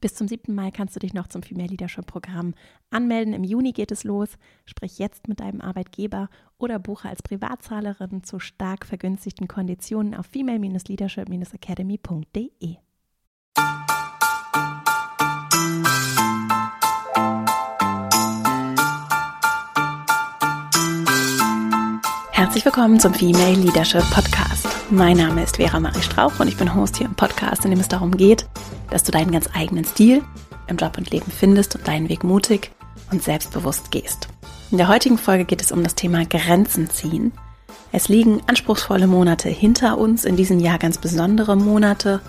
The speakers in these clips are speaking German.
Bis zum 7. Mai kannst du dich noch zum Female Leadership Programm anmelden. Im Juni geht es los. Sprich jetzt mit deinem Arbeitgeber oder buche als Privatzahlerin zu stark vergünstigten Konditionen auf female-leadership-academy.de. Herzlich willkommen zum Female Leadership Podcast. Mein Name ist Vera Marie Strauch und ich bin Host hier im Podcast, in dem es darum geht, dass du deinen ganz eigenen Stil im Job und Leben findest und deinen Weg mutig und selbstbewusst gehst. In der heutigen Folge geht es um das Thema Grenzen ziehen. Es liegen anspruchsvolle Monate hinter uns, in diesem Jahr ganz besondere Monate.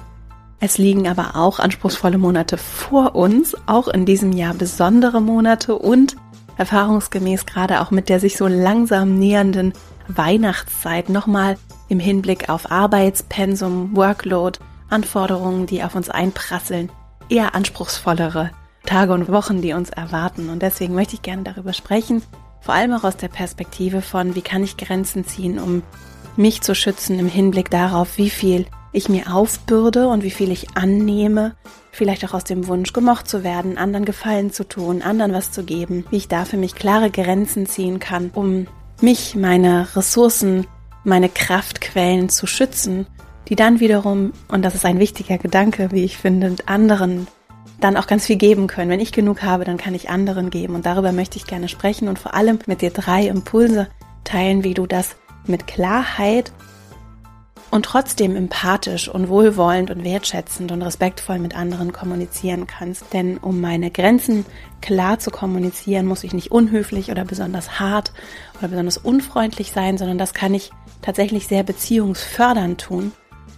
Es liegen aber auch anspruchsvolle Monate vor uns, auch in diesem Jahr besondere Monate und erfahrungsgemäß gerade auch mit der sich so langsam nähernden Weihnachtszeit nochmal im Hinblick auf Arbeitspensum, Workload, Anforderungen, die auf uns einprasseln, eher anspruchsvollere Tage und Wochen, die uns erwarten. Und deswegen möchte ich gerne darüber sprechen, vor allem auch aus der Perspektive von, wie kann ich Grenzen ziehen, um mich zu schützen im Hinblick darauf, wie viel ich mir aufbürde und wie viel ich annehme, vielleicht auch aus dem Wunsch, gemocht zu werden, anderen Gefallen zu tun, anderen was zu geben, wie ich da für mich klare Grenzen ziehen kann, um mich, meine Ressourcen, meine Kraftquellen zu schützen, die dann wiederum, und das ist ein wichtiger Gedanke, wie ich finde, anderen dann auch ganz viel geben können. Wenn ich genug habe, dann kann ich anderen geben. Und darüber möchte ich gerne sprechen und vor allem mit dir drei Impulse teilen, wie du das mit Klarheit und trotzdem empathisch und wohlwollend und wertschätzend und respektvoll mit anderen kommunizieren kannst. Denn um meine Grenzen klar zu kommunizieren, muss ich nicht unhöflich oder besonders hart oder besonders unfreundlich sein, sondern das kann ich tatsächlich sehr beziehungsfördernd tun.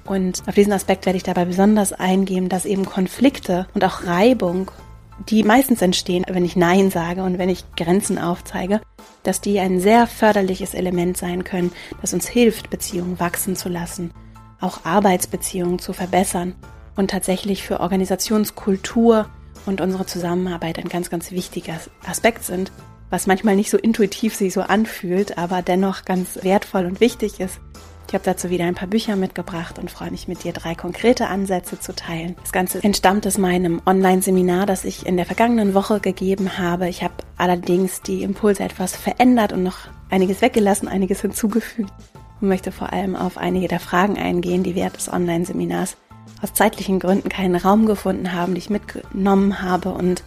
Und auf diesen Aspekt werde ich dabei besonders eingehen, dass eben Konflikte und auch Reibung, die meistens entstehen, wenn ich Nein sage und wenn ich Grenzen aufzeige, dass die ein sehr förderliches Element sein können, das uns hilft, Beziehungen wachsen zu lassen, auch Arbeitsbeziehungen zu verbessern und tatsächlich für Organisationskultur und unsere Zusammenarbeit ein ganz, ganz wichtiger Aspekt sind, was manchmal nicht so intuitiv sich so anfühlt, aber dennoch ganz wertvoll und wichtig ist. Ich habe dazu wieder ein paar Bücher mitgebracht und freue mich mit dir drei konkrete Ansätze zu teilen. Das Ganze entstammt aus meinem Online-Seminar, das ich in der vergangenen Woche gegeben habe. Ich habe allerdings die Impulse etwas verändert und noch einiges weggelassen, einiges hinzugefügt und möchte vor allem auf einige der Fragen eingehen, die während des Online-Seminars aus zeitlichen Gründen keinen Raum gefunden haben, die ich mitgenommen habe und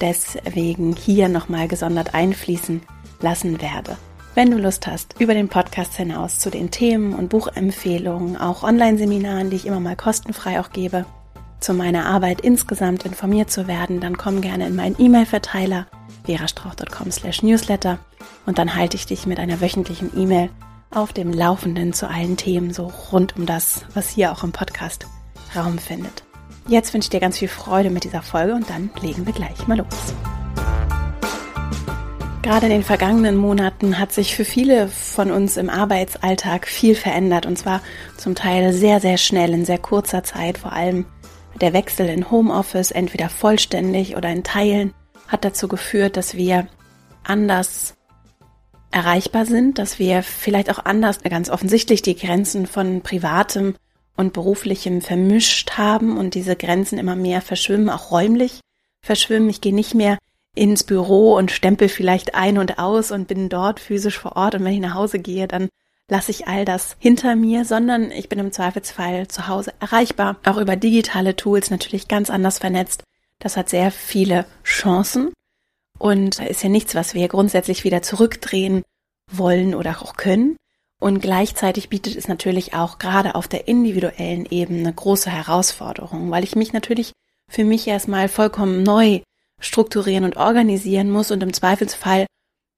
deswegen hier nochmal gesondert einfließen lassen werde. Wenn du Lust hast, über den Podcast hinaus zu den Themen und Buchempfehlungen, auch Online-Seminaren, die ich immer mal kostenfrei auch gebe, zu meiner Arbeit insgesamt informiert zu werden, dann komm gerne in meinen E-Mail-Verteiler verastrauch.com slash newsletter und dann halte ich dich mit einer wöchentlichen E-Mail auf dem Laufenden zu allen Themen, so rund um das, was hier auch im Podcast Raum findet. Jetzt wünsche ich dir ganz viel Freude mit dieser Folge und dann legen wir gleich mal los. Gerade in den vergangenen Monaten hat sich für viele von uns im Arbeitsalltag viel verändert und zwar zum Teil sehr, sehr schnell in sehr kurzer Zeit. Vor allem der Wechsel in Homeoffice, entweder vollständig oder in Teilen, hat dazu geführt, dass wir anders erreichbar sind, dass wir vielleicht auch anders ganz offensichtlich die Grenzen von privatem und beruflichem vermischt haben und diese Grenzen immer mehr verschwimmen, auch räumlich verschwimmen. Ich gehe nicht mehr ins Büro und stempel vielleicht ein und aus und bin dort physisch vor Ort und wenn ich nach Hause gehe, dann lasse ich all das hinter mir, sondern ich bin im Zweifelsfall zu Hause erreichbar, auch über digitale Tools natürlich ganz anders vernetzt. Das hat sehr viele Chancen und da ist ja nichts, was wir grundsätzlich wieder zurückdrehen wollen oder auch können. Und gleichzeitig bietet es natürlich auch gerade auf der individuellen Ebene große Herausforderungen, weil ich mich natürlich für mich erstmal vollkommen neu strukturieren und organisieren muss und im Zweifelsfall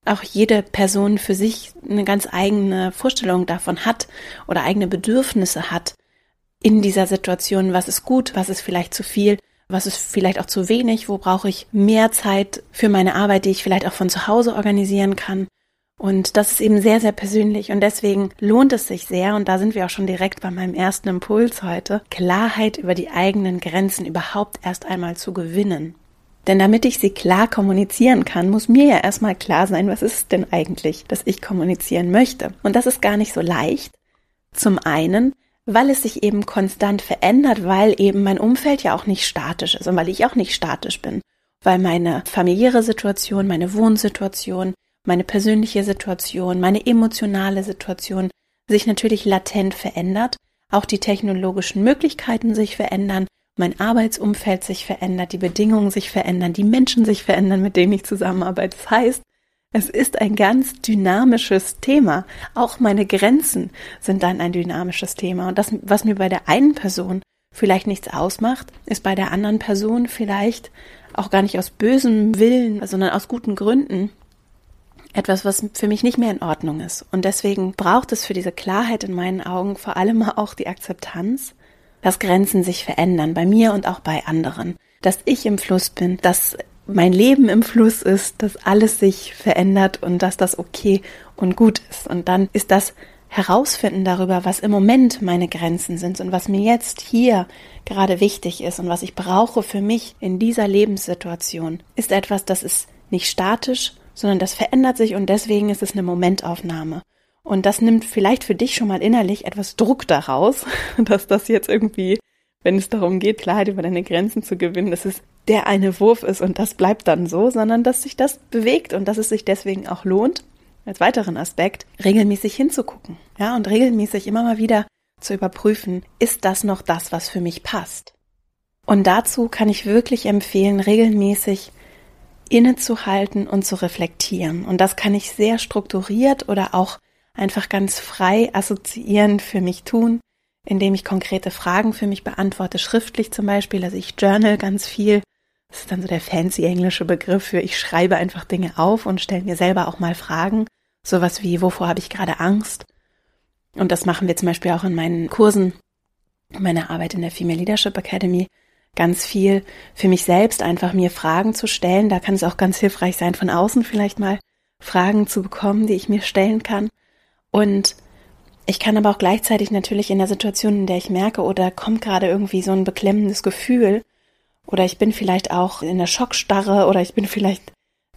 auch jede Person für sich eine ganz eigene Vorstellung davon hat oder eigene Bedürfnisse hat in dieser Situation, was ist gut, was ist vielleicht zu viel, was ist vielleicht auch zu wenig, wo brauche ich mehr Zeit für meine Arbeit, die ich vielleicht auch von zu Hause organisieren kann. Und das ist eben sehr, sehr persönlich und deswegen lohnt es sich sehr, und da sind wir auch schon direkt bei meinem ersten Impuls heute, Klarheit über die eigenen Grenzen überhaupt erst einmal zu gewinnen. Denn damit ich sie klar kommunizieren kann, muss mir ja erstmal klar sein, was ist es denn eigentlich, dass ich kommunizieren möchte. Und das ist gar nicht so leicht. Zum einen, weil es sich eben konstant verändert, weil eben mein Umfeld ja auch nicht statisch ist und weil ich auch nicht statisch bin, weil meine familiäre Situation, meine Wohnsituation, meine persönliche Situation, meine emotionale Situation sich natürlich latent verändert, auch die technologischen Möglichkeiten sich verändern, mein Arbeitsumfeld sich verändert, die Bedingungen sich verändern, die Menschen sich verändern, mit denen ich zusammenarbeite. Das heißt, es ist ein ganz dynamisches Thema. Auch meine Grenzen sind dann ein dynamisches Thema. Und das, was mir bei der einen Person vielleicht nichts ausmacht, ist bei der anderen Person vielleicht auch gar nicht aus bösem Willen, sondern aus guten Gründen etwas, was für mich nicht mehr in Ordnung ist. Und deswegen braucht es für diese Klarheit in meinen Augen vor allem auch die Akzeptanz, dass Grenzen sich verändern, bei mir und auch bei anderen. Dass ich im Fluss bin, dass mein Leben im Fluss ist, dass alles sich verändert und dass das okay und gut ist. Und dann ist das Herausfinden darüber, was im Moment meine Grenzen sind und was mir jetzt hier gerade wichtig ist und was ich brauche für mich in dieser Lebenssituation, ist etwas, das ist nicht statisch, sondern das verändert sich und deswegen ist es eine Momentaufnahme. Und das nimmt vielleicht für dich schon mal innerlich etwas Druck daraus, dass das jetzt irgendwie, wenn es darum geht, Klarheit über deine Grenzen zu gewinnen, dass es der eine Wurf ist und das bleibt dann so, sondern dass sich das bewegt und dass es sich deswegen auch lohnt, als weiteren Aspekt, regelmäßig hinzugucken. Ja, und regelmäßig immer mal wieder zu überprüfen, ist das noch das, was für mich passt? Und dazu kann ich wirklich empfehlen, regelmäßig innezuhalten und zu reflektieren. Und das kann ich sehr strukturiert oder auch einfach ganz frei assoziierend für mich tun, indem ich konkrete Fragen für mich beantworte, schriftlich zum Beispiel. Also ich journal ganz viel. Das ist dann so der fancy englische Begriff für ich schreibe einfach Dinge auf und stelle mir selber auch mal Fragen. Sowas wie, wovor habe ich gerade Angst? Und das machen wir zum Beispiel auch in meinen Kursen, meiner Arbeit in der Female Leadership Academy ganz viel für mich selbst einfach mir Fragen zu stellen. Da kann es auch ganz hilfreich sein, von außen vielleicht mal Fragen zu bekommen, die ich mir stellen kann. Und ich kann aber auch gleichzeitig natürlich in der Situation, in der ich merke, oder kommt gerade irgendwie so ein beklemmendes Gefühl, oder ich bin vielleicht auch in der Schockstarre, oder ich bin vielleicht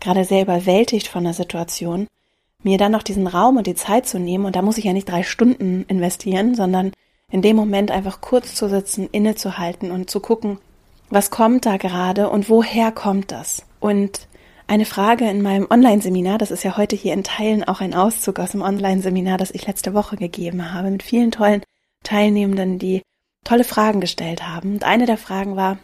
gerade sehr überwältigt von der Situation, mir dann noch diesen Raum und die Zeit zu nehmen, und da muss ich ja nicht drei Stunden investieren, sondern in dem Moment einfach kurz zu sitzen, innezuhalten und zu gucken, was kommt da gerade und woher kommt das? Und eine Frage in meinem Online-Seminar, das ist ja heute hier in Teilen auch ein Auszug aus dem Online-Seminar, das ich letzte Woche gegeben habe, mit vielen tollen Teilnehmenden, die tolle Fragen gestellt haben. Und eine der Fragen war,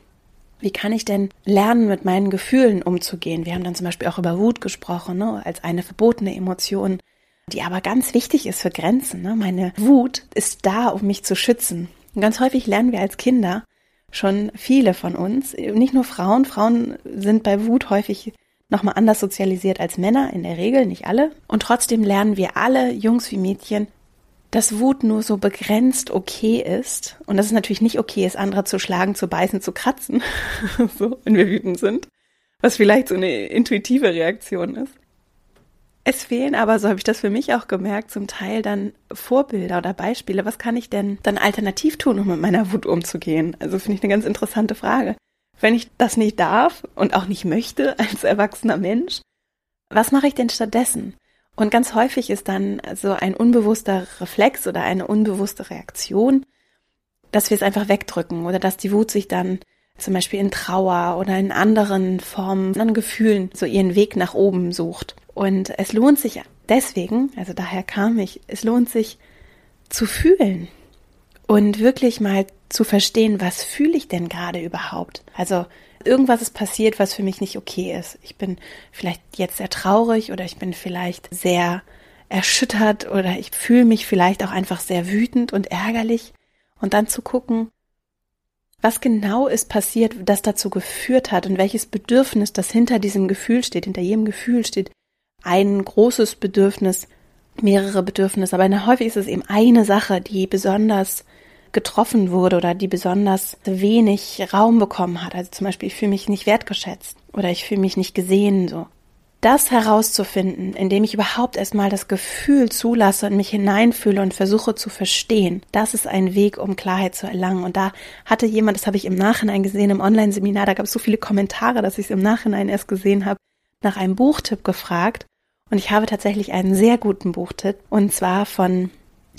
wie kann ich denn lernen, mit meinen Gefühlen umzugehen? Wir haben dann zum Beispiel auch über Wut gesprochen, ne, als eine verbotene Emotion die aber ganz wichtig ist für Grenzen. Ne? Meine Wut ist da, um mich zu schützen. Und ganz häufig lernen wir als Kinder schon viele von uns, nicht nur Frauen, Frauen sind bei Wut häufig nochmal anders sozialisiert als Männer, in der Regel, nicht alle. Und trotzdem lernen wir alle, Jungs wie Mädchen, dass Wut nur so begrenzt okay ist. Und dass es natürlich nicht okay ist, andere zu schlagen, zu beißen, zu kratzen, so, wenn wir wütend sind. Was vielleicht so eine intuitive Reaktion ist. Es fehlen aber, so habe ich das für mich auch gemerkt, zum Teil dann Vorbilder oder Beispiele. Was kann ich denn dann alternativ tun, um mit meiner Wut umzugehen? Also finde ich eine ganz interessante Frage. Wenn ich das nicht darf und auch nicht möchte als erwachsener Mensch, was mache ich denn stattdessen? Und ganz häufig ist dann so ein unbewusster Reflex oder eine unbewusste Reaktion, dass wir es einfach wegdrücken oder dass die Wut sich dann zum Beispiel in Trauer oder in anderen Formen, an Gefühlen so ihren Weg nach oben sucht. Und es lohnt sich deswegen, also daher kam ich, es lohnt sich zu fühlen und wirklich mal zu verstehen, was fühle ich denn gerade überhaupt? Also irgendwas ist passiert, was für mich nicht okay ist. Ich bin vielleicht jetzt sehr traurig oder ich bin vielleicht sehr erschüttert oder ich fühle mich vielleicht auch einfach sehr wütend und ärgerlich und dann zu gucken, was genau ist passiert, das dazu geführt hat und welches Bedürfnis, das hinter diesem Gefühl steht, hinter jedem Gefühl steht ein großes Bedürfnis, mehrere Bedürfnisse, aber häufig ist es eben eine Sache, die besonders getroffen wurde oder die besonders wenig Raum bekommen hat. Also zum Beispiel, ich fühle mich nicht wertgeschätzt oder ich fühle mich nicht gesehen, so das herauszufinden, indem ich überhaupt erstmal das Gefühl zulasse und mich hineinfühle und versuche zu verstehen, das ist ein Weg, um Klarheit zu erlangen. Und da hatte jemand, das habe ich im Nachhinein gesehen im Online-Seminar, da gab es so viele Kommentare, dass ich es im Nachhinein erst gesehen habe, nach einem Buchtipp gefragt. Und ich habe tatsächlich einen sehr guten Buchtipp, und zwar von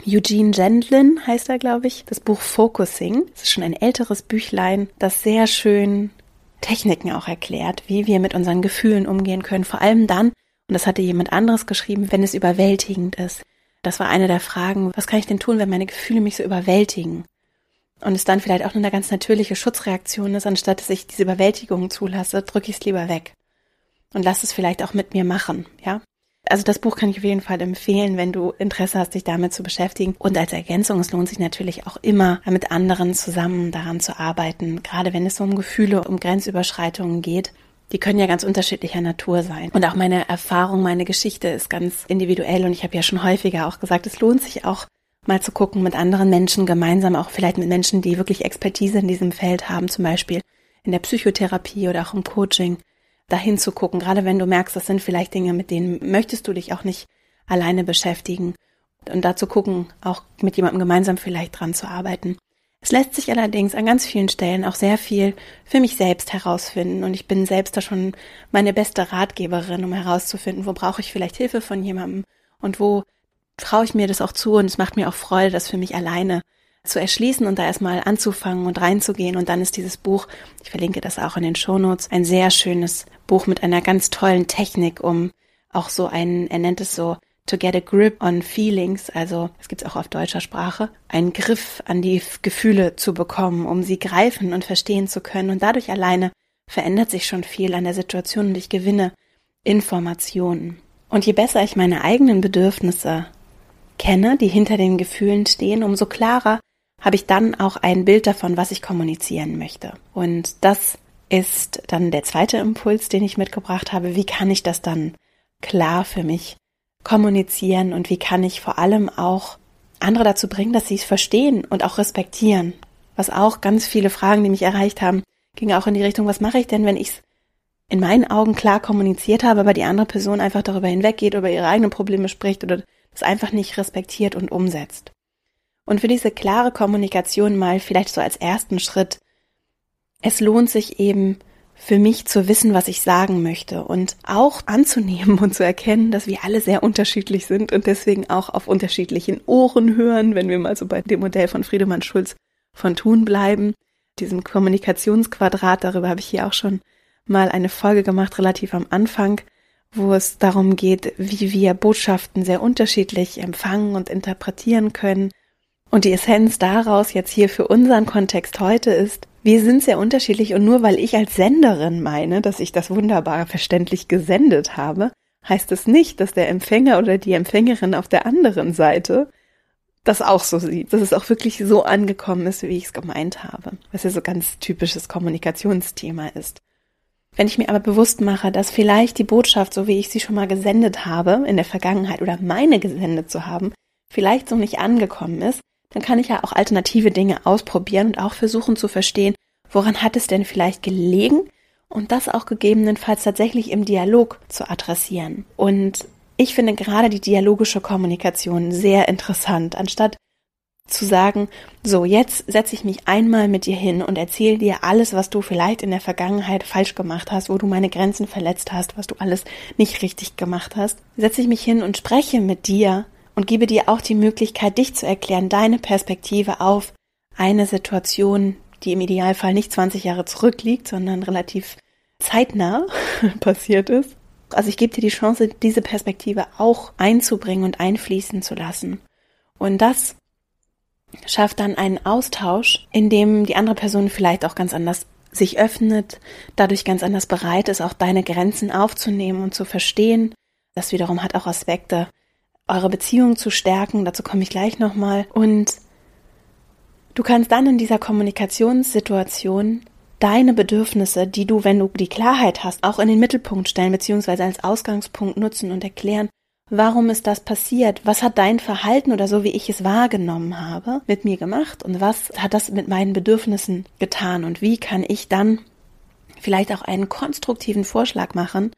Eugene Gendlin heißt er, glaube ich, das Buch Focusing. Es ist schon ein älteres Büchlein, das sehr schön Techniken auch erklärt, wie wir mit unseren Gefühlen umgehen können. Vor allem dann, und das hatte jemand anderes geschrieben, wenn es überwältigend ist. Das war eine der Fragen, was kann ich denn tun, wenn meine Gefühle mich so überwältigen? Und es dann vielleicht auch nur eine ganz natürliche Schutzreaktion ist, anstatt dass ich diese Überwältigung zulasse, drücke ich es lieber weg. Und lass es vielleicht auch mit mir machen, ja? Also das Buch kann ich auf jeden Fall empfehlen, wenn du Interesse hast, dich damit zu beschäftigen. Und als Ergänzung, es lohnt sich natürlich auch immer, mit anderen zusammen daran zu arbeiten, gerade wenn es um Gefühle, um Grenzüberschreitungen geht. Die können ja ganz unterschiedlicher Natur sein. Und auch meine Erfahrung, meine Geschichte ist ganz individuell. Und ich habe ja schon häufiger auch gesagt, es lohnt sich auch mal zu gucken mit anderen Menschen gemeinsam, auch vielleicht mit Menschen, die wirklich Expertise in diesem Feld haben, zum Beispiel in der Psychotherapie oder auch im Coaching dahin zu gucken, gerade wenn du merkst, das sind vielleicht Dinge, mit denen möchtest du dich auch nicht alleine beschäftigen. Und dazu gucken, auch mit jemandem gemeinsam vielleicht dran zu arbeiten. Es lässt sich allerdings an ganz vielen Stellen auch sehr viel für mich selbst herausfinden. Und ich bin selbst da schon meine beste Ratgeberin, um herauszufinden, wo brauche ich vielleicht Hilfe von jemandem und wo traue ich mir das auch zu. Und es macht mir auch Freude, das für mich alleine zu erschließen und da erstmal anzufangen und reinzugehen. Und dann ist dieses Buch, ich verlinke das auch in den Shownotes, ein sehr schönes Buch mit einer ganz tollen Technik, um auch so einen, er nennt es so, to get a grip on feelings, also es gibt auch auf deutscher Sprache, einen Griff an die Gefühle zu bekommen, um sie greifen und verstehen zu können. Und dadurch alleine verändert sich schon viel an der Situation und ich gewinne Informationen. Und je besser ich meine eigenen Bedürfnisse kenne, die hinter den Gefühlen stehen, umso klarer habe ich dann auch ein Bild davon, was ich kommunizieren möchte. Und das ist dann der zweite Impuls, den ich mitgebracht habe. Wie kann ich das dann klar für mich kommunizieren und wie kann ich vor allem auch andere dazu bringen, dass sie es verstehen und auch respektieren. Was auch ganz viele Fragen, die mich erreicht haben, ging auch in die Richtung, was mache ich denn, wenn ich es in meinen Augen klar kommuniziert habe, aber die andere Person einfach darüber hinweggeht, über ihre eigenen Probleme spricht oder das einfach nicht respektiert und umsetzt. Und für diese klare Kommunikation mal vielleicht so als ersten Schritt, es lohnt sich eben für mich zu wissen, was ich sagen möchte und auch anzunehmen und zu erkennen, dass wir alle sehr unterschiedlich sind und deswegen auch auf unterschiedlichen Ohren hören, wenn wir mal so bei dem Modell von Friedemann Schulz von Thun bleiben, diesem Kommunikationsquadrat, darüber habe ich hier auch schon mal eine Folge gemacht, relativ am Anfang, wo es darum geht, wie wir Botschaften sehr unterschiedlich empfangen und interpretieren können und die Essenz daraus jetzt hier für unseren Kontext heute ist, wir sind sehr unterschiedlich und nur weil ich als Senderin meine, dass ich das wunderbar verständlich gesendet habe, heißt es nicht, dass der Empfänger oder die Empfängerin auf der anderen Seite das auch so sieht, dass es auch wirklich so angekommen ist, wie ich es gemeint habe, was ja so ganz typisches Kommunikationsthema ist. Wenn ich mir aber bewusst mache, dass vielleicht die Botschaft, so wie ich sie schon mal gesendet habe in der Vergangenheit oder meine gesendet zu haben, vielleicht so nicht angekommen ist, dann kann ich ja auch alternative Dinge ausprobieren und auch versuchen zu verstehen, woran hat es denn vielleicht gelegen und das auch gegebenenfalls tatsächlich im Dialog zu adressieren. Und ich finde gerade die dialogische Kommunikation sehr interessant, anstatt zu sagen, so jetzt setze ich mich einmal mit dir hin und erzähle dir alles, was du vielleicht in der Vergangenheit falsch gemacht hast, wo du meine Grenzen verletzt hast, was du alles nicht richtig gemacht hast. Setze ich mich hin und spreche mit dir und gebe dir auch die Möglichkeit, dich zu erklären, deine Perspektive auf eine Situation, die im Idealfall nicht 20 Jahre zurückliegt, sondern relativ zeitnah passiert ist. Also ich gebe dir die Chance, diese Perspektive auch einzubringen und einfließen zu lassen. Und das schafft dann einen Austausch, in dem die andere Person vielleicht auch ganz anders sich öffnet, dadurch ganz anders bereit ist, auch deine Grenzen aufzunehmen und zu verstehen. Das wiederum hat auch Aspekte, eure Beziehung zu stärken. Dazu komme ich gleich nochmal. Und du kannst dann in dieser Kommunikationssituation deine Bedürfnisse, die du, wenn du die Klarheit hast, auch in den Mittelpunkt stellen, beziehungsweise als Ausgangspunkt nutzen und erklären, warum ist das passiert? Was hat dein Verhalten oder so, wie ich es wahrgenommen habe, mit mir gemacht? Und was hat das mit meinen Bedürfnissen getan? Und wie kann ich dann vielleicht auch einen konstruktiven Vorschlag machen,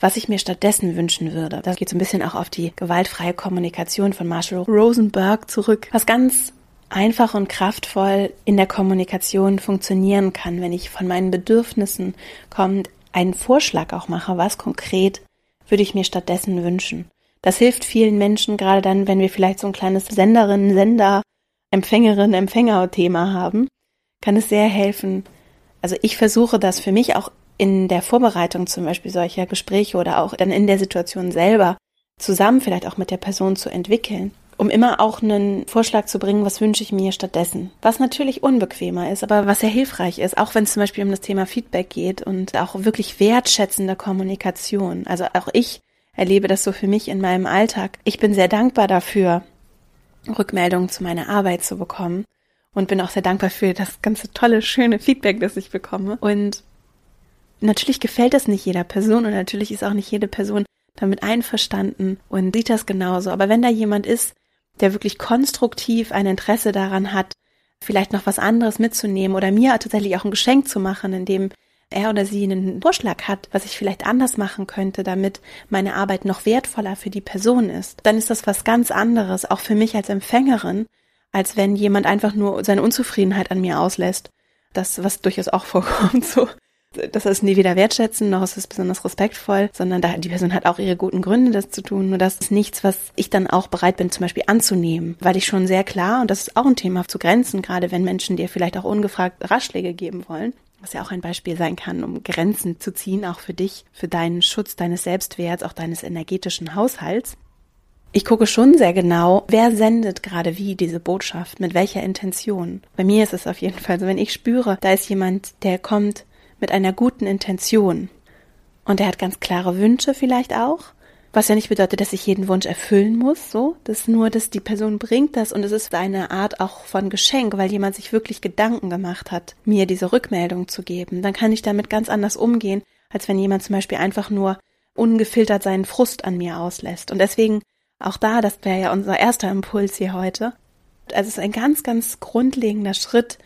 was ich mir stattdessen wünschen würde. Das geht so ein bisschen auch auf die gewaltfreie Kommunikation von Marshall Rosenberg zurück, was ganz einfach und kraftvoll in der Kommunikation funktionieren kann, wenn ich von meinen Bedürfnissen kommend einen Vorschlag auch mache, was konkret würde ich mir stattdessen wünschen. Das hilft vielen Menschen, gerade dann, wenn wir vielleicht so ein kleines Senderin, Sender, Empfängerin, Empfänger-Thema haben, kann es sehr helfen. Also ich versuche das für mich auch in der Vorbereitung zum Beispiel solcher Gespräche oder auch dann in der Situation selber zusammen vielleicht auch mit der Person zu entwickeln, um immer auch einen Vorschlag zu bringen, was wünsche ich mir stattdessen. Was natürlich unbequemer ist, aber was sehr hilfreich ist, auch wenn es zum Beispiel um das Thema Feedback geht und auch wirklich wertschätzende Kommunikation. Also auch ich erlebe das so für mich in meinem Alltag. Ich bin sehr dankbar dafür, Rückmeldungen zu meiner Arbeit zu bekommen und bin auch sehr dankbar für das ganze tolle, schöne Feedback, das ich bekomme. Und natürlich gefällt das nicht jeder Person und natürlich ist auch nicht jede Person damit einverstanden und sieht das genauso. Aber wenn da jemand ist, der wirklich konstruktiv ein Interesse daran hat, vielleicht noch was anderes mitzunehmen oder mir tatsächlich auch ein Geschenk zu machen, indem er oder sie einen Vorschlag hat, was ich vielleicht anders machen könnte, damit meine Arbeit noch wertvoller für die Person ist, dann ist das was ganz anderes, auch für mich als Empfängerin, als wenn jemand einfach nur seine Unzufriedenheit an mir auslässt. Das, was durchaus auch vorkommt, so das ist nie weder wertschätzen, noch ist es besonders respektvoll, sondern da, die Person hat auch ihre guten Gründe, das zu tun. Nur das ist nichts, was ich dann auch bereit bin, zum Beispiel anzunehmen, weil ich schon sehr klar, und das ist auch ein Thema zu Grenzen, gerade wenn Menschen dir vielleicht auch ungefragt Ratschläge geben wollen, was ja auch ein Beispiel sein kann, um Grenzen zu ziehen, auch für dich, für deinen Schutz deines Selbstwerts, auch deines energetischen Haushalts. Ich gucke schon sehr genau, wer sendet gerade wie diese Botschaft, mit welcher Intention. Bei mir ist es auf jeden Fall so, wenn ich spüre, da ist jemand, der kommt mit einer guten Intention. Und er hat ganz klare Wünsche vielleicht auch, was ja nicht bedeutet, dass ich jeden Wunsch erfüllen muss, so. Das ist nur, dass die Person bringt das und es ist eine Art auch von Geschenk, weil jemand sich wirklich Gedanken gemacht hat, mir diese Rückmeldung zu geben. Dann kann ich damit ganz anders umgehen, als wenn jemand zum Beispiel einfach nur ungefiltert seinen Frust an mir auslässt. Und deswegen auch da, das wäre ja unser erster Impuls hier heute. Also es ist ein ganz, ganz grundlegender Schritt,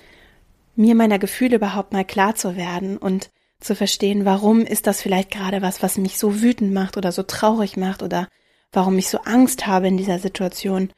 mir meiner Gefühle überhaupt mal klar zu werden und zu verstehen, warum ist das vielleicht gerade was, was mich so wütend macht oder so traurig macht oder warum ich so Angst habe in dieser Situation,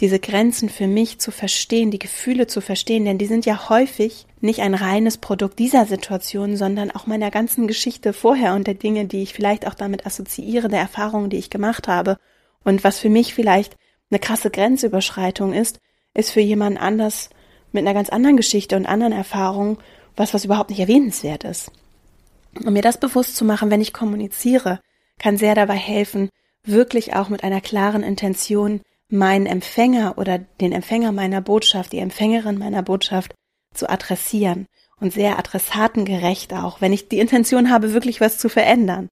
diese Grenzen für mich zu verstehen, die Gefühle zu verstehen, denn die sind ja häufig nicht ein reines Produkt dieser Situation, sondern auch meiner ganzen Geschichte vorher und der Dinge, die ich vielleicht auch damit assoziiere, der Erfahrungen, die ich gemacht habe. Und was für mich vielleicht eine krasse Grenzüberschreitung ist, ist für jemanden anders mit einer ganz anderen Geschichte und anderen Erfahrungen was, was überhaupt nicht erwähnenswert ist. Um mir das bewusst zu machen, wenn ich kommuniziere, kann sehr dabei helfen, wirklich auch mit einer klaren Intention meinen Empfänger oder den Empfänger meiner Botschaft, die Empfängerin meiner Botschaft zu adressieren und sehr adressatengerecht auch. Wenn ich die Intention habe, wirklich was zu verändern,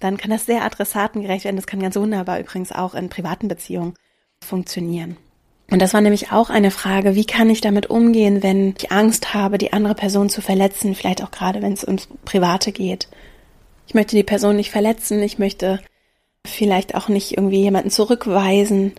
dann kann das sehr adressatengerecht werden. Das kann ganz wunderbar übrigens auch in privaten Beziehungen funktionieren. Und das war nämlich auch eine Frage, wie kann ich damit umgehen, wenn ich Angst habe, die andere Person zu verletzen, vielleicht auch gerade, wenn es ums Private geht. Ich möchte die Person nicht verletzen, ich möchte vielleicht auch nicht irgendwie jemanden zurückweisen.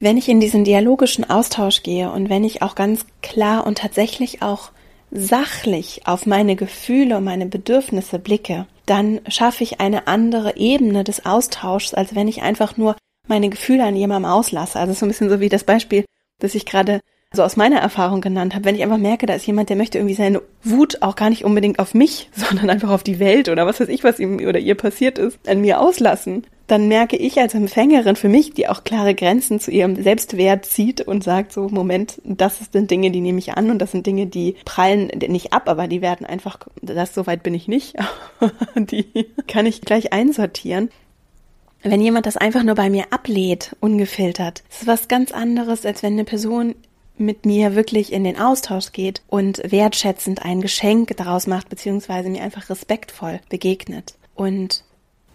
Wenn ich in diesen dialogischen Austausch gehe und wenn ich auch ganz klar und tatsächlich auch sachlich auf meine Gefühle und meine Bedürfnisse blicke, dann schaffe ich eine andere Ebene des Austauschs, als wenn ich einfach nur meine Gefühle an jemandem auslasse. Also so ein bisschen so wie das Beispiel, das ich gerade so aus meiner Erfahrung genannt habe. Wenn ich einfach merke, da ist jemand, der möchte irgendwie seine Wut auch gar nicht unbedingt auf mich, sondern einfach auf die Welt oder was weiß ich, was ihm oder ihr passiert ist, an mir auslassen, dann merke ich als Empfängerin für mich, die auch klare Grenzen zu ihrem Selbstwert zieht und sagt so, Moment, das sind Dinge, die nehme ich an und das sind Dinge, die prallen nicht ab, aber die werden einfach, das soweit bin ich nicht, die kann ich gleich einsortieren wenn jemand das einfach nur bei mir ablehnt, ungefiltert, ist es was ganz anderes, als wenn eine Person mit mir wirklich in den Austausch geht und wertschätzend ein Geschenk daraus macht, beziehungsweise mir einfach respektvoll begegnet. Und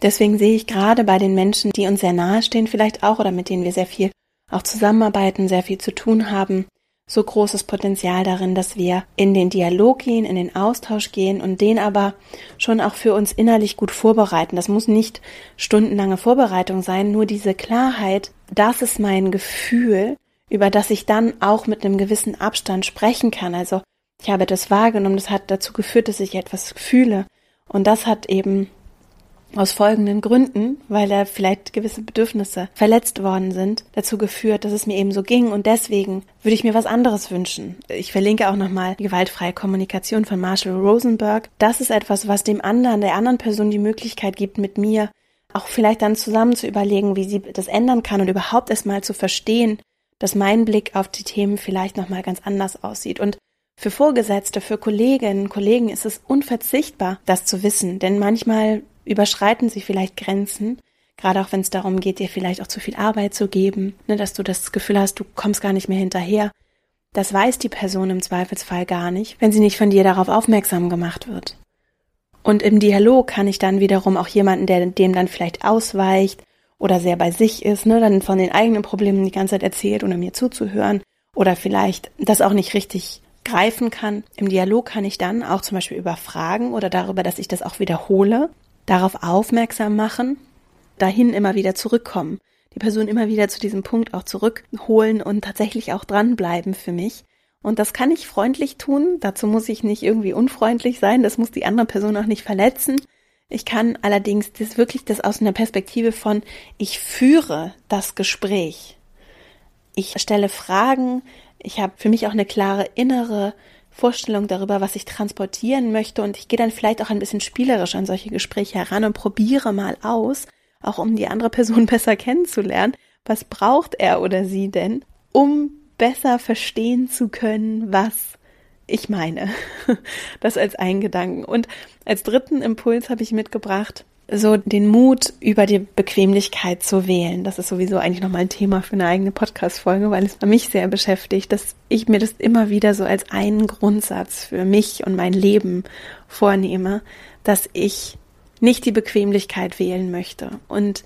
deswegen sehe ich gerade bei den Menschen, die uns sehr nahe stehen, vielleicht auch oder mit denen wir sehr viel auch zusammenarbeiten, sehr viel zu tun haben, so großes Potenzial darin, dass wir in den Dialog gehen, in den Austausch gehen und den aber schon auch für uns innerlich gut vorbereiten. Das muss nicht stundenlange Vorbereitung sein, nur diese Klarheit, das ist mein Gefühl, über das ich dann auch mit einem gewissen Abstand sprechen kann. Also ich habe das wahrgenommen, das hat dazu geführt, dass ich etwas fühle. Und das hat eben aus folgenden Gründen, weil da vielleicht gewisse Bedürfnisse verletzt worden sind, dazu geführt, dass es mir eben so ging und deswegen würde ich mir was anderes wünschen. Ich verlinke auch nochmal die gewaltfreie Kommunikation von Marshall Rosenberg. Das ist etwas, was dem anderen, der anderen Person die Möglichkeit gibt, mit mir auch vielleicht dann zusammen zu überlegen, wie sie das ändern kann und überhaupt erstmal zu verstehen, dass mein Blick auf die Themen vielleicht nochmal ganz anders aussieht. Und für Vorgesetzte, für Kolleginnen, Kollegen ist es unverzichtbar, das zu wissen, denn manchmal überschreiten sie vielleicht Grenzen, gerade auch wenn es darum geht, dir vielleicht auch zu viel Arbeit zu geben, ne, dass du das Gefühl hast, du kommst gar nicht mehr hinterher. Das weiß die Person im Zweifelsfall gar nicht, wenn sie nicht von dir darauf aufmerksam gemacht wird. Und im Dialog kann ich dann wiederum auch jemanden, der dem dann vielleicht ausweicht oder sehr bei sich ist, ne, dann von den eigenen Problemen die ganze Zeit erzählt, ohne mir zuzuhören oder vielleicht das auch nicht richtig greifen kann. Im Dialog kann ich dann auch zum Beispiel über Fragen oder darüber, dass ich das auch wiederhole, darauf aufmerksam machen, dahin immer wieder zurückkommen, die Person immer wieder zu diesem Punkt auch zurückholen und tatsächlich auch dranbleiben für mich. Und das kann ich freundlich tun. Dazu muss ich nicht irgendwie unfreundlich sein. Das muss die andere Person auch nicht verletzen. Ich kann allerdings das wirklich das aus einer Perspektive von, ich führe das Gespräch. Ich stelle Fragen. Ich habe für mich auch eine klare innere Vorstellung darüber, was ich transportieren möchte. Und ich gehe dann vielleicht auch ein bisschen spielerisch an solche Gespräche heran und probiere mal aus, auch um die andere Person besser kennenzulernen. Was braucht er oder sie denn, um besser verstehen zu können, was ich meine. Das als ein Gedanken. Und als dritten Impuls habe ich mitgebracht, so den Mut über die Bequemlichkeit zu wählen. Das ist sowieso eigentlich nochmal ein Thema für eine eigene Podcast-Folge, weil es mich sehr beschäftigt, dass ich mir das immer wieder so als einen Grundsatz für mich und mein Leben vornehme, dass ich nicht die Bequemlichkeit wählen möchte und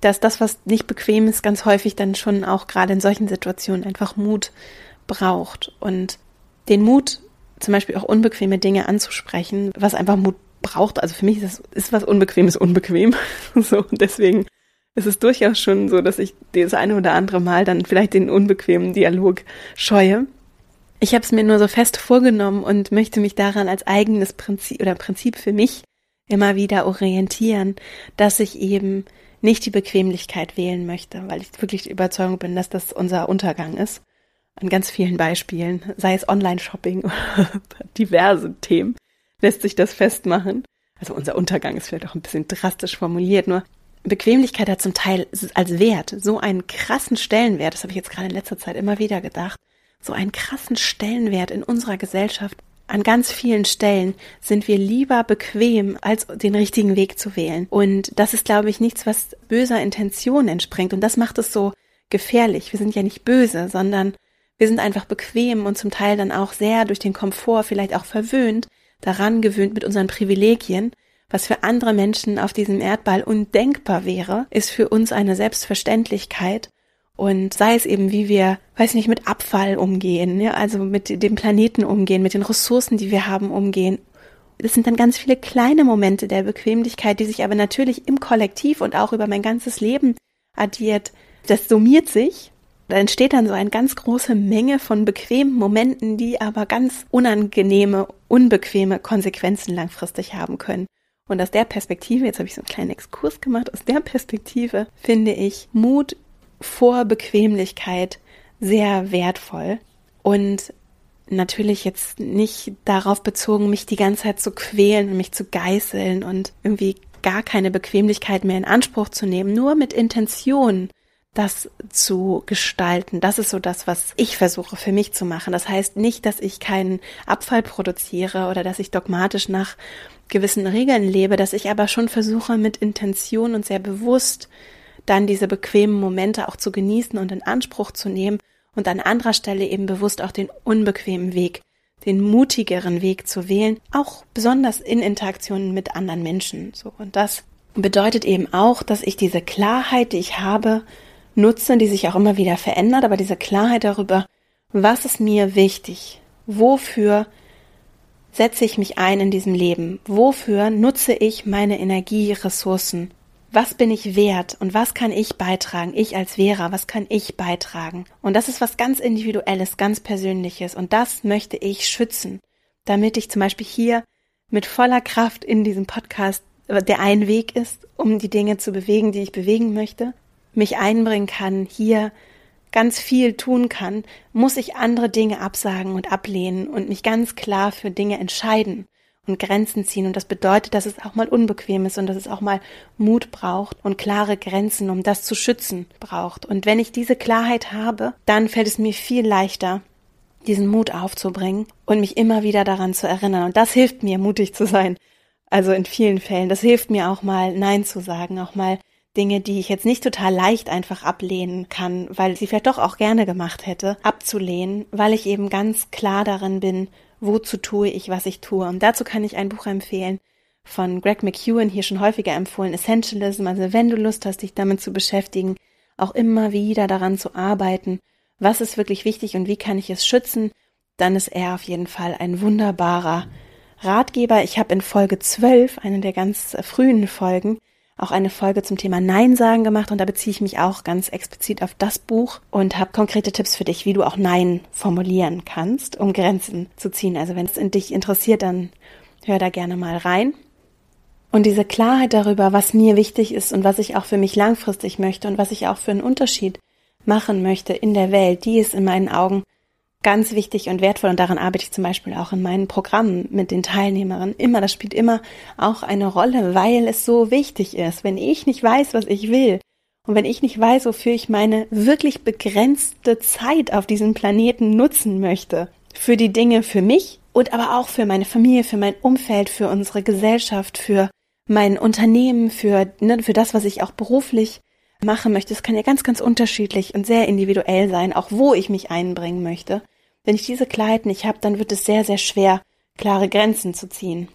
dass das, was nicht bequem ist, ganz häufig dann schon auch gerade in solchen Situationen einfach Mut braucht und den Mut, zum Beispiel auch unbequeme Dinge anzusprechen, was einfach Mut braucht. Also für mich ist, das, ist was Unbequemes unbequem. so, deswegen ist es durchaus schon so, dass ich das eine oder andere Mal dann vielleicht den unbequemen Dialog scheue. Ich habe es mir nur so fest vorgenommen und möchte mich daran als eigenes Prinzip oder Prinzip für mich immer wieder orientieren, dass ich eben nicht die Bequemlichkeit wählen möchte, weil ich wirklich die Überzeugung bin, dass das unser Untergang ist an ganz vielen Beispielen, sei es Online-Shopping oder diverse Themen, lässt sich das festmachen. Also unser Untergang ist vielleicht auch ein bisschen drastisch formuliert, nur Bequemlichkeit hat zum Teil als Wert so einen krassen Stellenwert, das habe ich jetzt gerade in letzter Zeit immer wieder gedacht, so einen krassen Stellenwert in unserer Gesellschaft. An ganz vielen Stellen sind wir lieber bequem, als den richtigen Weg zu wählen. Und das ist, glaube ich, nichts, was böser Intention entspringt. Und das macht es so gefährlich. Wir sind ja nicht böse, sondern wir sind einfach bequem und zum Teil dann auch sehr durch den Komfort vielleicht auch verwöhnt, daran gewöhnt mit unseren Privilegien. Was für andere Menschen auf diesem Erdball undenkbar wäre, ist für uns eine Selbstverständlichkeit. Und sei es eben, wie wir, weiß nicht, mit Abfall umgehen, ja, also mit dem Planeten umgehen, mit den Ressourcen, die wir haben, umgehen. Das sind dann ganz viele kleine Momente der Bequemlichkeit, die sich aber natürlich im Kollektiv und auch über mein ganzes Leben addiert. Das summiert sich da entsteht dann so eine ganz große Menge von bequemen Momenten, die aber ganz unangenehme, unbequeme Konsequenzen langfristig haben können. Und aus der Perspektive, jetzt habe ich so einen kleinen Exkurs gemacht, aus der Perspektive finde ich Mut vor Bequemlichkeit sehr wertvoll und natürlich jetzt nicht darauf bezogen, mich die ganze Zeit zu quälen und mich zu geißeln und irgendwie gar keine Bequemlichkeit mehr in Anspruch zu nehmen, nur mit Intention das zu gestalten. Das ist so das, was ich versuche für mich zu machen. Das heißt nicht, dass ich keinen Abfall produziere oder dass ich dogmatisch nach gewissen Regeln lebe, dass ich aber schon versuche mit Intention und sehr bewusst dann diese bequemen Momente auch zu genießen und in Anspruch zu nehmen und an anderer Stelle eben bewusst auch den unbequemen Weg, den mutigeren Weg zu wählen, auch besonders in Interaktionen mit anderen Menschen. So und das bedeutet eben auch, dass ich diese Klarheit, die ich habe, nutze, die sich auch immer wieder verändert, aber diese Klarheit darüber, was ist mir wichtig, wofür setze ich mich ein in diesem Leben, wofür nutze ich meine Energieressourcen, was bin ich wert und was kann ich beitragen, ich als Vera, was kann ich beitragen. Und das ist was ganz Individuelles, ganz Persönliches. Und das möchte ich schützen, damit ich zum Beispiel hier mit voller Kraft in diesem Podcast, der ein Weg ist, um die Dinge zu bewegen, die ich bewegen möchte, mich einbringen kann, hier ganz viel tun kann, muss ich andere Dinge absagen und ablehnen und mich ganz klar für Dinge entscheiden. und Grenzen ziehen. Und das bedeutet, dass es auch mal unbequem ist und dass es auch mal Mut braucht und klare Grenzen, um das zu schützen, braucht. Und wenn ich diese Klarheit habe, dann fällt es mir viel leichter, diesen Mut aufzubringen und mich immer wieder daran zu erinnern. Und das hilft mir, mutig zu sein. Also in vielen Fällen. Das hilft mir auch mal Nein zu sagen, auch mal Dinge, die ich jetzt nicht total leicht einfach ablehnen kann, weil sie vielleicht doch auch gerne gemacht hätte, abzulehnen, weil ich eben ganz klar darin bin, wozu tue ich, was ich tue. Und dazu kann ich ein Buch empfehlen von Greg McEwen, hier schon häufiger empfohlen, Essentialism. Also wenn du Lust hast, dich damit zu beschäftigen, auch immer wieder daran zu arbeiten, was ist wirklich wichtig und wie kann ich es schützen, dann ist er auf jeden Fall ein wunderbarer Ratgeber. Ich habe in Folge 12, eine der ganz frühen Folgen, auch eine Folge zum Thema Nein sagen gemacht und da beziehe ich mich auch ganz explizit auf das Buch und habe konkrete Tipps für dich, wie du auch Nein formulieren kannst, um Grenzen zu ziehen. Also wenn es in dich interessiert, dann hör da gerne mal rein. Und diese Klarheit darüber, was mir wichtig ist und was ich auch für mich langfristig möchte und was ich auch für einen Unterschied machen möchte in der Welt, die ist in meinen Augen ganz wichtig und wertvoll und daran arbeite ich zum Beispiel auch in meinen Programmen mit den Teilnehmerinnen immer. Das spielt immer auch eine Rolle, weil es so wichtig ist. Wenn ich nicht weiß, was ich will und wenn ich nicht weiß, wofür ich meine wirklich begrenzte Zeit auf diesem Planeten nutzen möchte, für die Dinge für mich und aber auch für meine Familie, für mein Umfeld, für unsere Gesellschaft, für mein Unternehmen, für, ne, für das, was ich auch beruflich machen möchte. Es kann ja ganz, ganz unterschiedlich und sehr individuell sein, auch wo ich mich einbringen möchte. Wenn ich diese Klarheit nicht habe, dann wird es sehr, sehr schwer, klare Grenzen zu ziehen.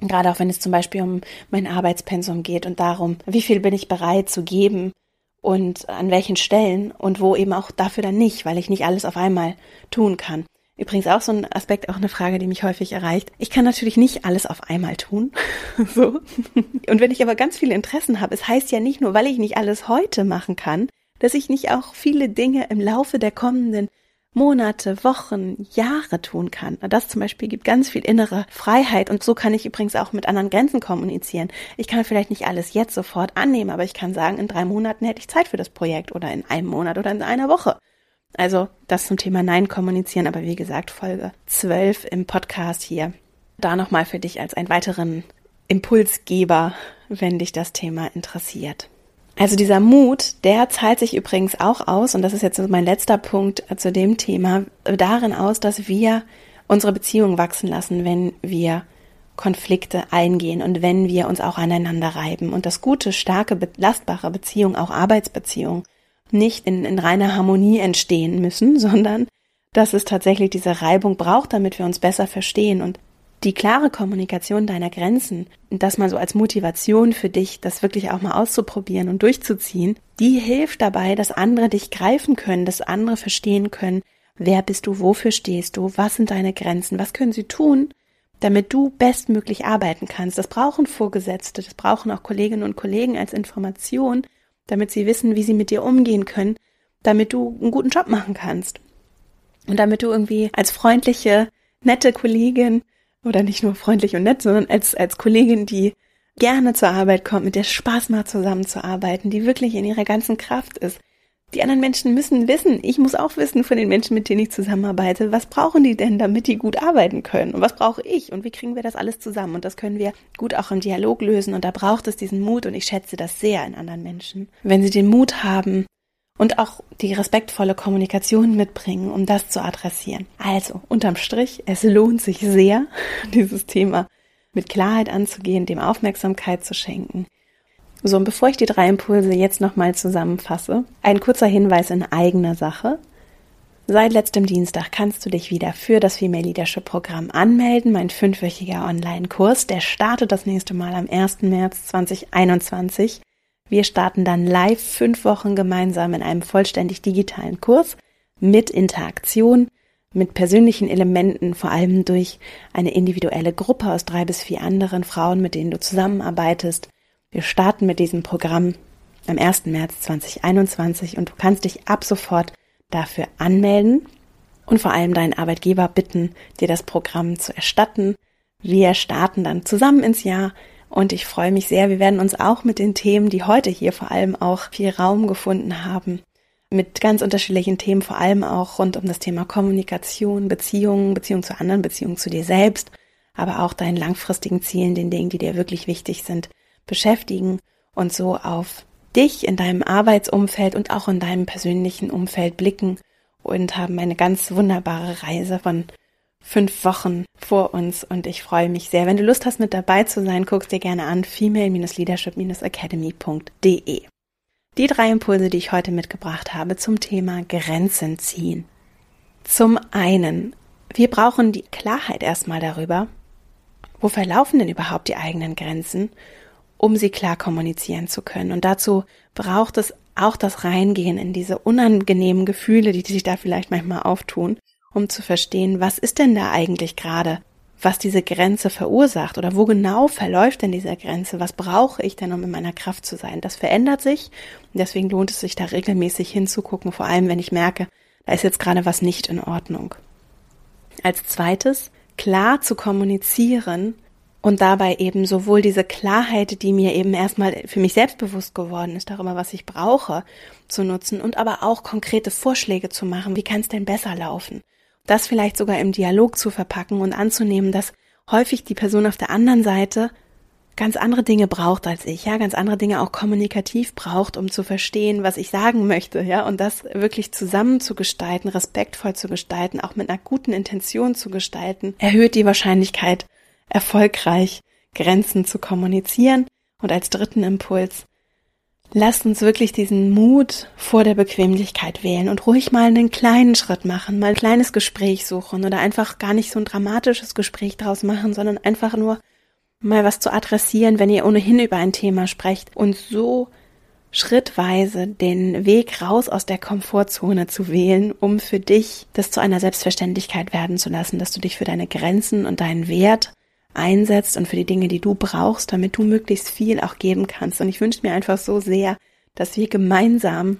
Gerade auch wenn es zum Beispiel um mein Arbeitspensum geht und darum, wie viel bin ich bereit zu geben und an welchen Stellen und wo eben auch dafür dann nicht, weil ich nicht alles auf einmal tun kann. Übrigens auch so ein Aspekt, auch eine Frage, die mich häufig erreicht. Ich kann natürlich nicht alles auf einmal tun. so. Und wenn ich aber ganz viele Interessen habe, es heißt ja nicht nur, weil ich nicht alles heute machen kann, dass ich nicht auch viele Dinge im Laufe der kommenden Monate, Wochen, Jahre tun kann. Das zum Beispiel gibt ganz viel innere Freiheit und so kann ich übrigens auch mit anderen Grenzen kommunizieren. Ich kann vielleicht nicht alles jetzt sofort annehmen, aber ich kann sagen, in drei Monaten hätte ich Zeit für das Projekt oder in einem Monat oder in einer Woche. Also das zum Thema Nein kommunizieren, aber wie gesagt, Folge 12 im Podcast hier. Da nochmal für dich als einen weiteren Impulsgeber, wenn dich das Thema interessiert. Also dieser Mut, der zahlt sich übrigens auch aus, und das ist jetzt mein letzter Punkt zu dem Thema, darin aus, dass wir unsere Beziehung wachsen lassen, wenn wir Konflikte eingehen und wenn wir uns auch aneinander reiben. Und das gute, starke, belastbare Beziehung, auch Arbeitsbeziehung, nicht in, in reiner Harmonie entstehen müssen, sondern dass es tatsächlich diese Reibung braucht, damit wir uns besser verstehen. Und die klare Kommunikation deiner Grenzen, das mal so als Motivation für dich, das wirklich auch mal auszuprobieren und durchzuziehen, die hilft dabei, dass andere dich greifen können, dass andere verstehen können, wer bist du, wofür stehst du, was sind deine Grenzen, was können sie tun, damit du bestmöglich arbeiten kannst. Das brauchen Vorgesetzte, das brauchen auch Kolleginnen und Kollegen als Information, damit sie wissen, wie sie mit dir umgehen können, damit du einen guten Job machen kannst. Und damit du irgendwie als freundliche, nette Kollegin oder nicht nur freundlich und nett, sondern als, als Kollegin, die gerne zur Arbeit kommt, mit der Spaß macht zusammenzuarbeiten, die wirklich in ihrer ganzen Kraft ist, die anderen Menschen müssen wissen, ich muss auch wissen von den Menschen, mit denen ich zusammenarbeite, was brauchen die denn, damit die gut arbeiten können? Und was brauche ich? Und wie kriegen wir das alles zusammen? Und das können wir gut auch im Dialog lösen. Und da braucht es diesen Mut. Und ich schätze das sehr in anderen Menschen. Wenn sie den Mut haben und auch die respektvolle Kommunikation mitbringen, um das zu adressieren. Also, unterm Strich, es lohnt sich sehr, dieses Thema mit Klarheit anzugehen, dem Aufmerksamkeit zu schenken so, und bevor ich die drei Impulse jetzt nochmal zusammenfasse, ein kurzer Hinweis in eigener Sache. Seit letztem Dienstag kannst du dich wieder für das Female Leadership Programm anmelden, mein fünfwöchiger Online-Kurs. Der startet das nächste Mal am 1. März 2021. Wir starten dann live fünf Wochen gemeinsam in einem vollständig digitalen Kurs mit Interaktion, mit persönlichen Elementen, vor allem durch eine individuelle Gruppe aus drei bis vier anderen Frauen, mit denen du zusammenarbeitest, wir starten mit diesem Programm am 1. März 2021 und du kannst dich ab sofort dafür anmelden und vor allem deinen Arbeitgeber bitten, dir das Programm zu erstatten. Wir starten dann zusammen ins Jahr und ich freue mich sehr. Wir werden uns auch mit den Themen, die heute hier vor allem auch viel Raum gefunden haben, mit ganz unterschiedlichen Themen, vor allem auch rund um das Thema Kommunikation, Beziehungen, Beziehung zu anderen, Beziehung zu dir selbst, aber auch deinen langfristigen Zielen, den Dingen, die dir wirklich wichtig sind, beschäftigen und so auf dich in deinem Arbeitsumfeld und auch in deinem persönlichen Umfeld blicken und haben eine ganz wunderbare Reise von fünf Wochen vor uns und ich freue mich sehr. Wenn du Lust hast, mit dabei zu sein, guckst dir gerne an female-leadership-academy.de. Die drei Impulse, die ich heute mitgebracht habe zum Thema Grenzen ziehen. Zum einen, wir brauchen die Klarheit erstmal darüber, wo verlaufen denn überhaupt die eigenen Grenzen, um sie klar kommunizieren zu können. Und dazu braucht es auch das Reingehen in diese unangenehmen Gefühle, die sich da vielleicht manchmal auftun, um zu verstehen, was ist denn da eigentlich gerade, was diese Grenze verursacht oder wo genau verläuft denn diese Grenze, was brauche ich denn, um in meiner Kraft zu sein. Das verändert sich und deswegen lohnt es sich da regelmäßig hinzugucken, vor allem wenn ich merke, da ist jetzt gerade was nicht in Ordnung. Als zweites, klar zu kommunizieren, und dabei eben sowohl diese Klarheit, die mir eben erstmal für mich selbstbewusst geworden ist, darüber, was ich brauche, zu nutzen und aber auch konkrete Vorschläge zu machen, wie kann es denn besser laufen? Das vielleicht sogar im Dialog zu verpacken und anzunehmen, dass häufig die Person auf der anderen Seite ganz andere Dinge braucht als ich, ja, ganz andere Dinge auch kommunikativ braucht, um zu verstehen, was ich sagen möchte, ja, und das wirklich zusammen zu gestalten, respektvoll zu gestalten, auch mit einer guten Intention zu gestalten, erhöht die Wahrscheinlichkeit, erfolgreich Grenzen zu kommunizieren. Und als dritten Impuls, lasst uns wirklich diesen Mut vor der Bequemlichkeit wählen und ruhig mal einen kleinen Schritt machen, mal ein kleines Gespräch suchen oder einfach gar nicht so ein dramatisches Gespräch draus machen, sondern einfach nur mal was zu adressieren, wenn ihr ohnehin über ein Thema sprecht und so schrittweise den Weg raus aus der Komfortzone zu wählen, um für dich das zu einer Selbstverständlichkeit werden zu lassen, dass du dich für deine Grenzen und deinen Wert einsetzt und für die Dinge, die du brauchst, damit du möglichst viel auch geben kannst. Und ich wünsche mir einfach so sehr, dass wir gemeinsam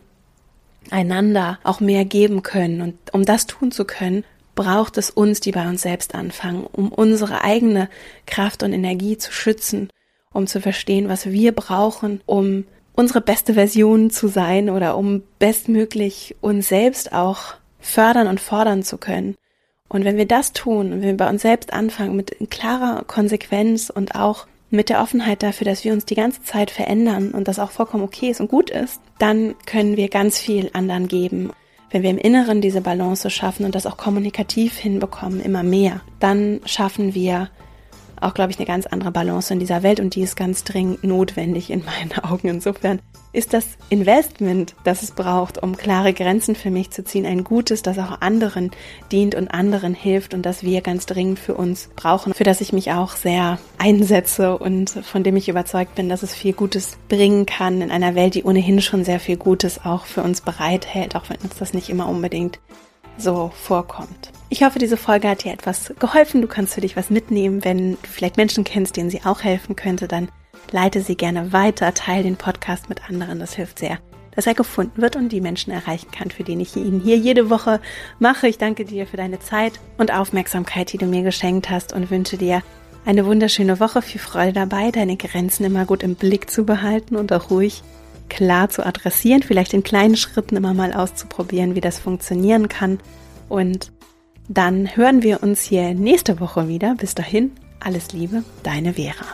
einander auch mehr geben können. Und um das tun zu können, braucht es uns, die bei uns selbst anfangen, um unsere eigene Kraft und Energie zu schützen, um zu verstehen, was wir brauchen, um unsere beste Version zu sein oder um bestmöglich uns selbst auch fördern und fordern zu können. Und wenn wir das tun wenn wir bei uns selbst anfangen mit klarer Konsequenz und auch mit der Offenheit dafür, dass wir uns die ganze Zeit verändern und das auch vollkommen okay ist und gut ist, dann können wir ganz viel anderen geben. Wenn wir im Inneren diese Balance schaffen und das auch kommunikativ hinbekommen, immer mehr, dann schaffen wir auch, glaube ich, eine ganz andere Balance in dieser Welt und die ist ganz dringend notwendig in meinen Augen. Insofern ist das Investment, das es braucht, um klare Grenzen für mich zu ziehen, ein gutes, das auch anderen dient und anderen hilft und das wir ganz dringend für uns brauchen, für das ich mich auch sehr einsetze und von dem ich überzeugt bin, dass es viel Gutes bringen kann in einer Welt, die ohnehin schon sehr viel Gutes auch für uns bereithält, auch wenn uns das nicht immer unbedingt so vorkommt. Ich hoffe, diese Folge hat dir etwas geholfen. Du kannst für dich was mitnehmen. Wenn du vielleicht Menschen kennst, denen sie auch helfen könnte, dann leite sie gerne weiter, teile den Podcast mit anderen. Das hilft sehr, dass er gefunden wird und die Menschen erreichen kann, für den ich ihn hier jede Woche mache. Ich danke dir für deine Zeit und Aufmerksamkeit, die du mir geschenkt hast und wünsche dir eine wunderschöne Woche. Viel Freude dabei, deine Grenzen immer gut im Blick zu behalten und auch ruhig klar zu adressieren, vielleicht in kleinen Schritten immer mal auszuprobieren, wie das funktionieren kann. Und dann hören wir uns hier nächste Woche wieder. Bis dahin, alles Liebe, deine Vera.